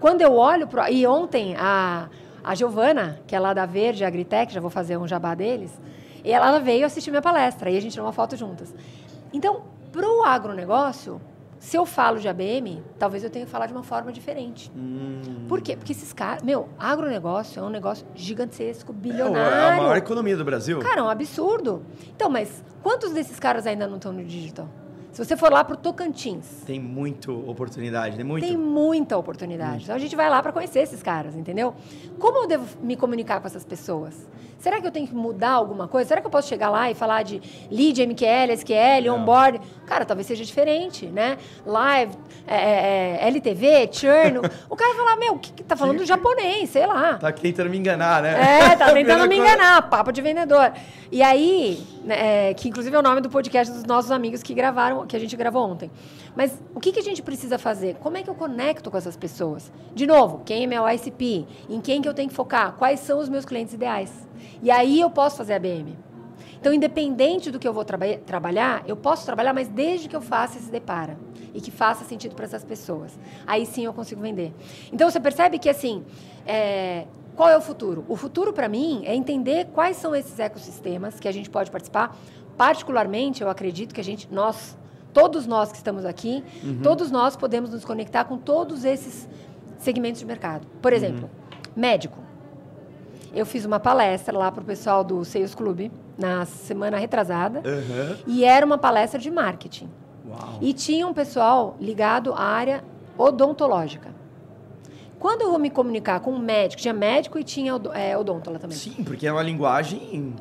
Quando eu olho para. E ontem, a, a Giovana, que é lá da Verde Agritech, já vou fazer um jabá deles, ela veio assistir minha palestra, e a gente tirou uma foto juntas. Então, para o agronegócio, se eu falo de ABM, talvez eu tenha que falar de uma forma diferente. Hum. Por quê? Porque esses caras. Meu, agronegócio é um negócio gigantesco, bilionário. É, é a maior economia do Brasil. Cara, é um absurdo. Então, mas quantos desses caras ainda não estão no digital? Se você for lá para o Tocantins. Tem muita oportunidade, tem muito. Tem muita oportunidade. Hum. Então a gente vai lá para conhecer esses caras, entendeu? Como eu devo me comunicar com essas pessoas? Será que eu tenho que mudar alguma coisa? Será que eu posso chegar lá e falar de lead, MQL, SQL, Não. onboard? Cara, talvez seja diferente, né? Live, é, é, é LTV, churn. o cara vai falar, meu, o que, que tá falando que... japonês? Sei lá. Tá tentando me enganar, né? É, tá tentando me enganar. Papo de vendedor. E aí, né, é, que inclusive é o nome do podcast dos nossos amigos que gravaram, que a gente gravou ontem. Mas o que, que a gente precisa fazer? Como é que eu conecto com essas pessoas? De novo, quem é meu ICP? Em quem que eu tenho que focar? Quais são os meus clientes ideais? E aí eu posso fazer a BM. Então, independente do que eu vou traba trabalhar, eu posso trabalhar, mas desde que eu faça esse depara e que faça sentido para essas pessoas. Aí sim eu consigo vender. Então, você percebe que, assim, é, qual é o futuro? O futuro, para mim, é entender quais são esses ecossistemas que a gente pode participar. Particularmente, eu acredito que a gente, nós, todos nós que estamos aqui, uhum. todos nós podemos nos conectar com todos esses segmentos de mercado. Por uhum. exemplo, uhum. médico. Eu fiz uma palestra lá para o pessoal do Sales Club na semana retrasada uhum. e era uma palestra de marketing. Uau. E tinha um pessoal ligado à área odontológica. Quando eu vou me comunicar com um médico, tinha médico e tinha é, odontola também. Sim, porque é uma linguagem.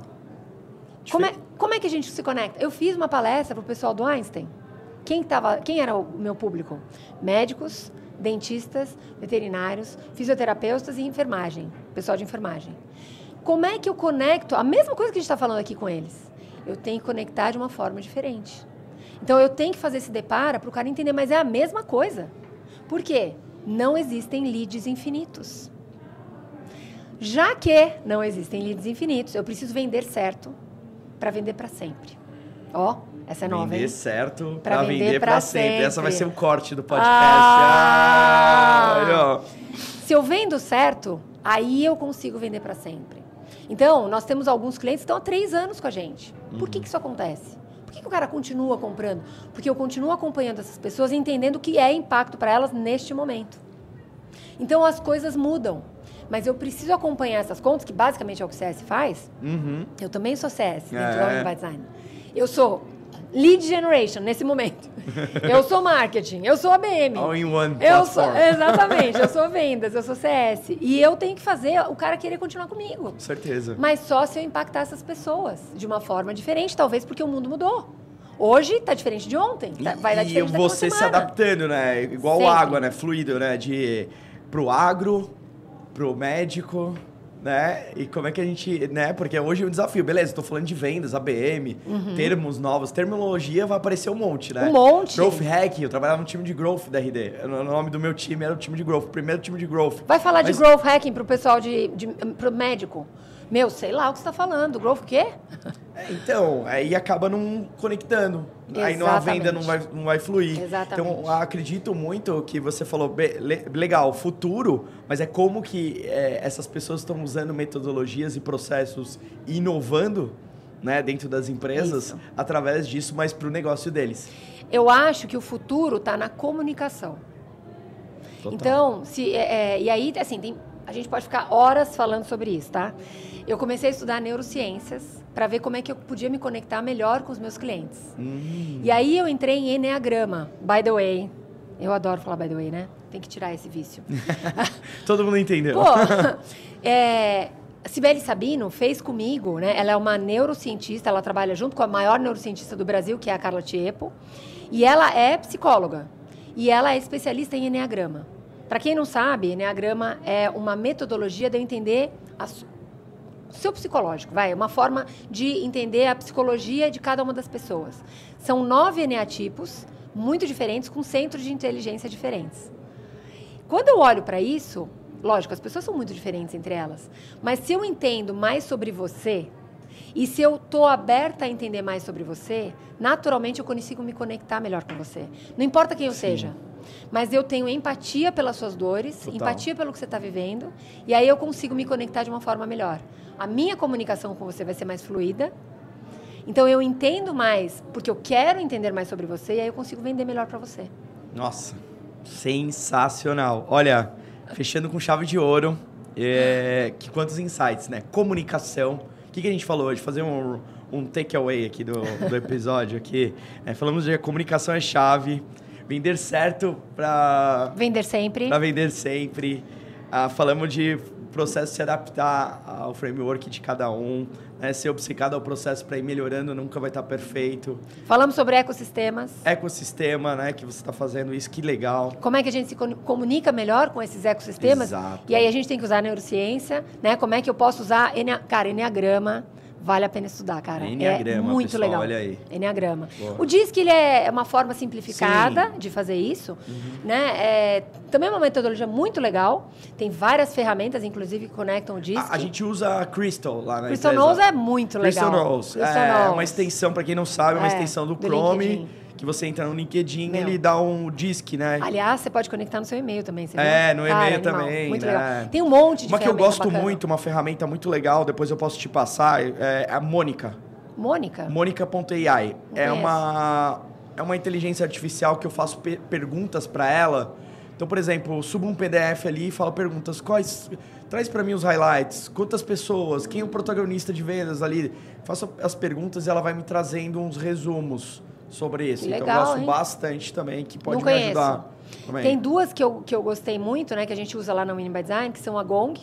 Como é, como é que a gente se conecta? Eu fiz uma palestra para o pessoal do Einstein. Quem, tava, quem era o meu público? Médicos, dentistas, veterinários, fisioterapeutas e enfermagem, pessoal de enfermagem. Como é que eu conecto a mesma coisa que a gente está falando aqui com eles? Eu tenho que conectar de uma forma diferente. Então eu tenho que fazer esse depara para o cara entender, mas é a mesma coisa. Por quê? Não existem leads infinitos. Já que não existem leads infinitos, eu preciso vender certo para vender para sempre. Ó, essa é nova, Vender hein? certo para vender, vender para sempre. sempre. Essa vai ser o corte do podcast. Ah! Se eu vendo certo, aí eu consigo vender para sempre. Então, nós temos alguns clientes que estão há três anos com a gente. Por uhum. que, que isso acontece? Por que, que o cara continua comprando? Porque eu continuo acompanhando essas pessoas e entendendo o que é impacto para elas neste momento. Então, as coisas mudam. Mas eu preciso acompanhar essas contas, que basicamente é o que o CS faz. Uhum. Eu também sou CS dentro é. do Design. Eu sou lead generation nesse momento. Eu sou marketing, eu sou ABM. All in one eu sou, Exatamente, eu sou vendas, eu sou CS. E eu tenho que fazer o cara querer continuar comigo. Com certeza. Mas só se eu impactar essas pessoas de uma forma diferente, talvez porque o mundo mudou. Hoje tá diferente de ontem. Tá, vai dar diferente E você se adaptando, né? Igual Sempre. água, né? Fluido, né? De pro agro, pro médico né? E como é que a gente, né? Porque hoje é um desafio, beleza, estou falando de vendas, ABM, uhum. termos novos, terminologia vai aparecer um monte, né? Um monte. Growth Hack, eu trabalhava no time de Growth da RD. O nome do meu time era o time de Growth, o primeiro time de Growth. Vai falar Mas... de Growth Hacking pro pessoal de, de pro médico. Meu, sei lá o que você está falando. Growth o quê? É, então, aí acaba não conectando. Exatamente. Aí não, a venda não vai, não vai fluir. Exatamente. Então, acredito muito que você falou, legal, futuro, mas é como que é, essas pessoas estão usando metodologias e processos inovando né, dentro das empresas Isso. através disso, mas para o negócio deles. Eu acho que o futuro está na comunicação. Total. Então, se, é, é, e aí, assim, tem, a gente pode ficar horas falando sobre isso, tá? Eu comecei a estudar neurociências para ver como é que eu podia me conectar melhor com os meus clientes. Hum. E aí eu entrei em Enneagrama, by the way. Eu adoro falar by the way, né? Tem que tirar esse vício. Todo mundo entendeu. Pô, é, Sibeli Sabino fez comigo, né? Ela é uma neurocientista, ela trabalha junto com a maior neurocientista do Brasil, que é a Carla Tiepo. E ela é psicóloga. E ela é especialista em Enneagrama. Para quem não sabe, Enneagrama é uma metodologia de eu entender a, seu psicológico, vai, uma forma de entender a psicologia de cada uma das pessoas. São nove eneatipos, muito diferentes, com centros de inteligência diferentes. Quando eu olho para isso, lógico, as pessoas são muito diferentes entre elas, mas se eu entendo mais sobre você, e se eu estou aberta a entender mais sobre você, naturalmente eu consigo me conectar melhor com você. Não importa quem eu Sim. seja. Mas eu tenho empatia pelas suas dores, Total. empatia pelo que você está vivendo, e aí eu consigo me conectar de uma forma melhor a minha comunicação com você vai ser mais fluida. Então eu entendo mais, porque eu quero entender mais sobre você e aí eu consigo vender melhor para você. Nossa, sensacional. Olha, fechando com chave de ouro, é, que quantos insights, né? Comunicação. O que, que a gente falou hoje? Fazer um, um takeaway aqui do, do episódio aqui. É, falamos de comunicação é chave. Vender certo para... Vender sempre. Para vender sempre. Ah, falamos de processo se adaptar ao framework de cada um, né? ser obcecado ao processo para ir melhorando, nunca vai estar tá perfeito. Falamos sobre ecossistemas. Ecossistema, né? Que você está fazendo isso, que legal. Como é que a gente se comunica melhor com esses ecossistemas? Exato. E aí a gente tem que usar a neurociência, né? Como é que eu posso usar, cara, enneagrama, Vale a pena estudar, cara. Enneagrama, é muito pessoal, legal. Olha aí. Enneagrama. Boa. O DISC ele é uma forma simplificada Sim. de fazer isso, uhum. né? É, também é uma metodologia muito legal. Tem várias ferramentas, inclusive, que conectam o DISC. A, a gente usa a Crystal lá na Crystal empresa. Nose é muito legal. Crystal. Crystal é Nose. uma extensão, para quem não sabe, é uma é, extensão do, do Chrome. LinkedIn que você entra no LinkedIn, Meu. ele dá um disc, né? Aliás, você pode conectar no seu e-mail também, você É, no e-mail também. Muito né? legal. Tem um monte de Uma que eu gosto bacana. muito, uma ferramenta muito legal, depois eu posso te passar, é a Mônica. Mônica? Mônica.ai. É uma, é uma inteligência artificial que eu faço pe perguntas para ela. Então, por exemplo, subo um PDF ali e falo perguntas. Quais. Traz para mim os highlights. Quantas pessoas? Quem é o protagonista de vendas ali? Faço as perguntas e ela vai me trazendo uns resumos sobre isso. Legal, então eu gosto hein? bastante também, que pode Não me conheço. ajudar. Também. Tem duas que eu, que eu gostei muito, né? Que a gente usa lá no Winning by Design, que são a Gong.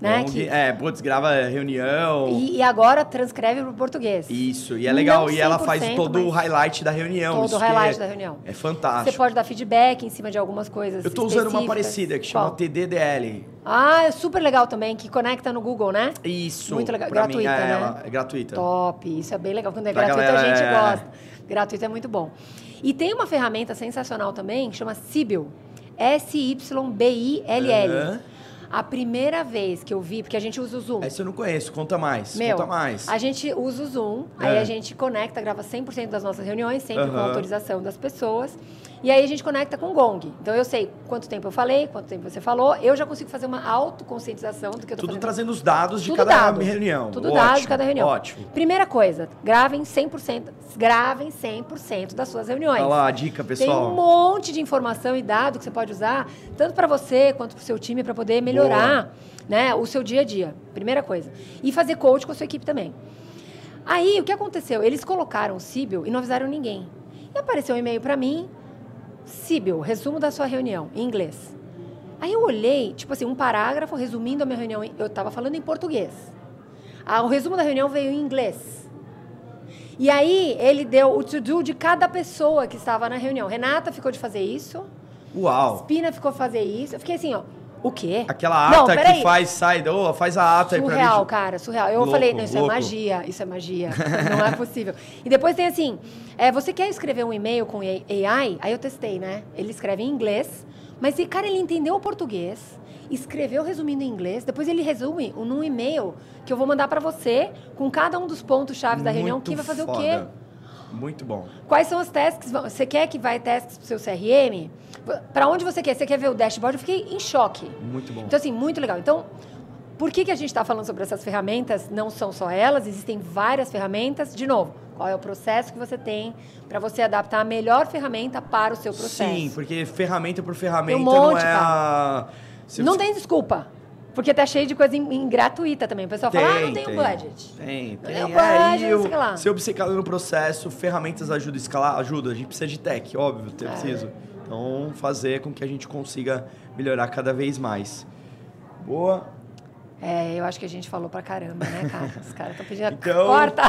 Né, Gong, que... É, putz, grava reunião. E, e agora transcreve para o português. Isso, e é legal. e ela faz todo o highlight da reunião. Todo o highlight é, da reunião. É fantástico. Você pode dar feedback em cima de algumas coisas. Eu estou usando uma parecida que chama Qual? TDDL. Ah, é super legal também, que conecta no Google, né? Isso. Muito legal. Gratuita, mim, é, né? É gratuita. Top. Isso é bem legal. Quando é gratuito, a gente é... gosta. Gratuito é muito bom. E tem uma ferramenta sensacional também que chama Sibyl. S-Y-B-I-L-L. Uhum. A primeira vez que eu vi, porque a gente usa o Zoom. Essa eu não conheço, conta mais. Meu, conta mais. A gente usa o Zoom, é. aí a gente conecta, grava 100% das nossas reuniões, sempre uhum. com autorização das pessoas. E aí a gente conecta com o Gong. Então eu sei quanto tempo eu falei, quanto tempo você falou, eu já consigo fazer uma autoconscientização do que eu tô Tudo fazendo. trazendo os dados de Tudo cada reunião. Tudo ótimo, dados de cada reunião. Ótimo. Primeira coisa, gravem 100%, gravem 100% das suas reuniões. Olha lá a dica, pessoal. Tem um monte de informação e dado que você pode usar, tanto para você quanto para o seu time, para poder melhorar né, o seu dia a dia. Primeira coisa. E fazer coach com a sua equipe também. Aí, o que aconteceu? Eles colocaram o Sibyl e não avisaram ninguém. E apareceu um e-mail para mim, Sibyl, resumo da sua reunião, em inglês. Aí eu olhei, tipo assim, um parágrafo resumindo a minha reunião. Eu estava falando em português. Ah, o resumo da reunião veio em inglês. E aí ele deu o to-do de cada pessoa que estava na reunião. Renata ficou de fazer isso. Uau! Spina ficou de fazer isso. Eu fiquei assim, ó. O quê? Aquela ata não, que faz, sai, oh, faz a ata surreal, aí pra Surreal, cara, surreal. Eu louco, falei, não, isso é louco. é magia, isso é magia. não é possível. E depois tem assim, é, você quer escrever um e-mail com AI? Aí eu testei, né? Ele escreve em inglês, mas, cara, ele entendeu o português escreveu resumindo em inglês, depois ele resume num e-mail que eu vou mandar para você, com cada um dos pontos chaves da reunião, quem vai fazer foda. o quê. Muito bom. Quais são as tasks? Você quer que vai tasks pro seu CRM? Para onde você quer? Você quer ver o dashboard? Eu fiquei em choque. Muito bom. Então, assim, muito legal. Então, por que, que a gente está falando sobre essas ferramentas? Não são só elas, existem várias ferramentas. De novo, qual é o processo que você tem para você adaptar a melhor ferramenta para o seu processo? Sim, porque ferramenta por ferramenta um monte, não é a... Não tem desculpa. Porque tá cheio de coisa em gratuita também. O pessoal fala, ah, não tem, tem. um budget. Tem, Não tem. tem o É, budget, e não sei lá. eu, ser obcecado no processo, ferramentas ajudam a escalar, ajuda. A gente precisa de tech, óbvio, É. tem preciso. Então, fazer com que a gente consiga melhorar cada vez mais. Boa. É, eu acho que a gente falou pra caramba, né, cara? Os caras estão pedindo. Então- Corta!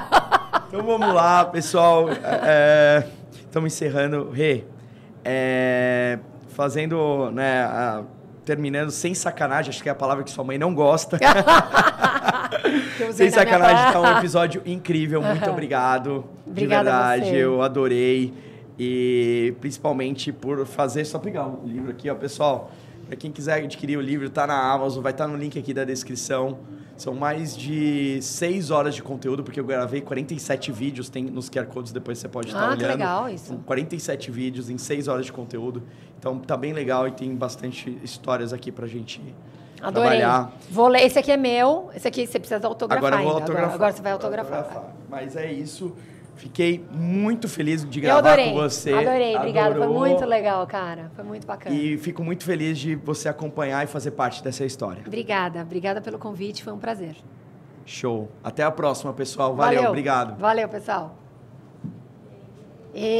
Então vamos lá, pessoal. Estamos encerrando. Rê, é, fazendo, né, a- terminando sem sacanagem, acho que é a palavra que sua mãe não gosta. Sem sacanagem, pra- tá um episódio incrível. Muito obrigado. Obrigada de verdade, eu adorei. E principalmente por fazer, só pegar o livro aqui, ó, pessoal. Para quem quiser adquirir o livro, tá na Amazon, vai estar no link aqui da descrição. São mais de 6 horas de conteúdo, porque eu gravei 47 vídeos, tem nos QR Codes, depois você pode estar Ah, olhando. que legal isso. São 47 vídeos em 6 horas de conteúdo. Então tá bem legal e tem bastante histórias aqui pra gente Adorei. trabalhar. Vou ler. Esse aqui é meu. Esse aqui você precisa autografar Agora eu vou autografar. Agora, agora você vai Vou autografar. Mas é isso. Fiquei muito feliz de gravar adorei. com você. Adorei, obrigada. Foi Adorou. muito legal, cara. Foi muito bacana. E fico muito feliz de você acompanhar e fazer parte dessa história. Obrigada, obrigada pelo convite, foi um prazer. Show. Até a próxima, pessoal. Valeu, obrigado. Valeu, pessoal.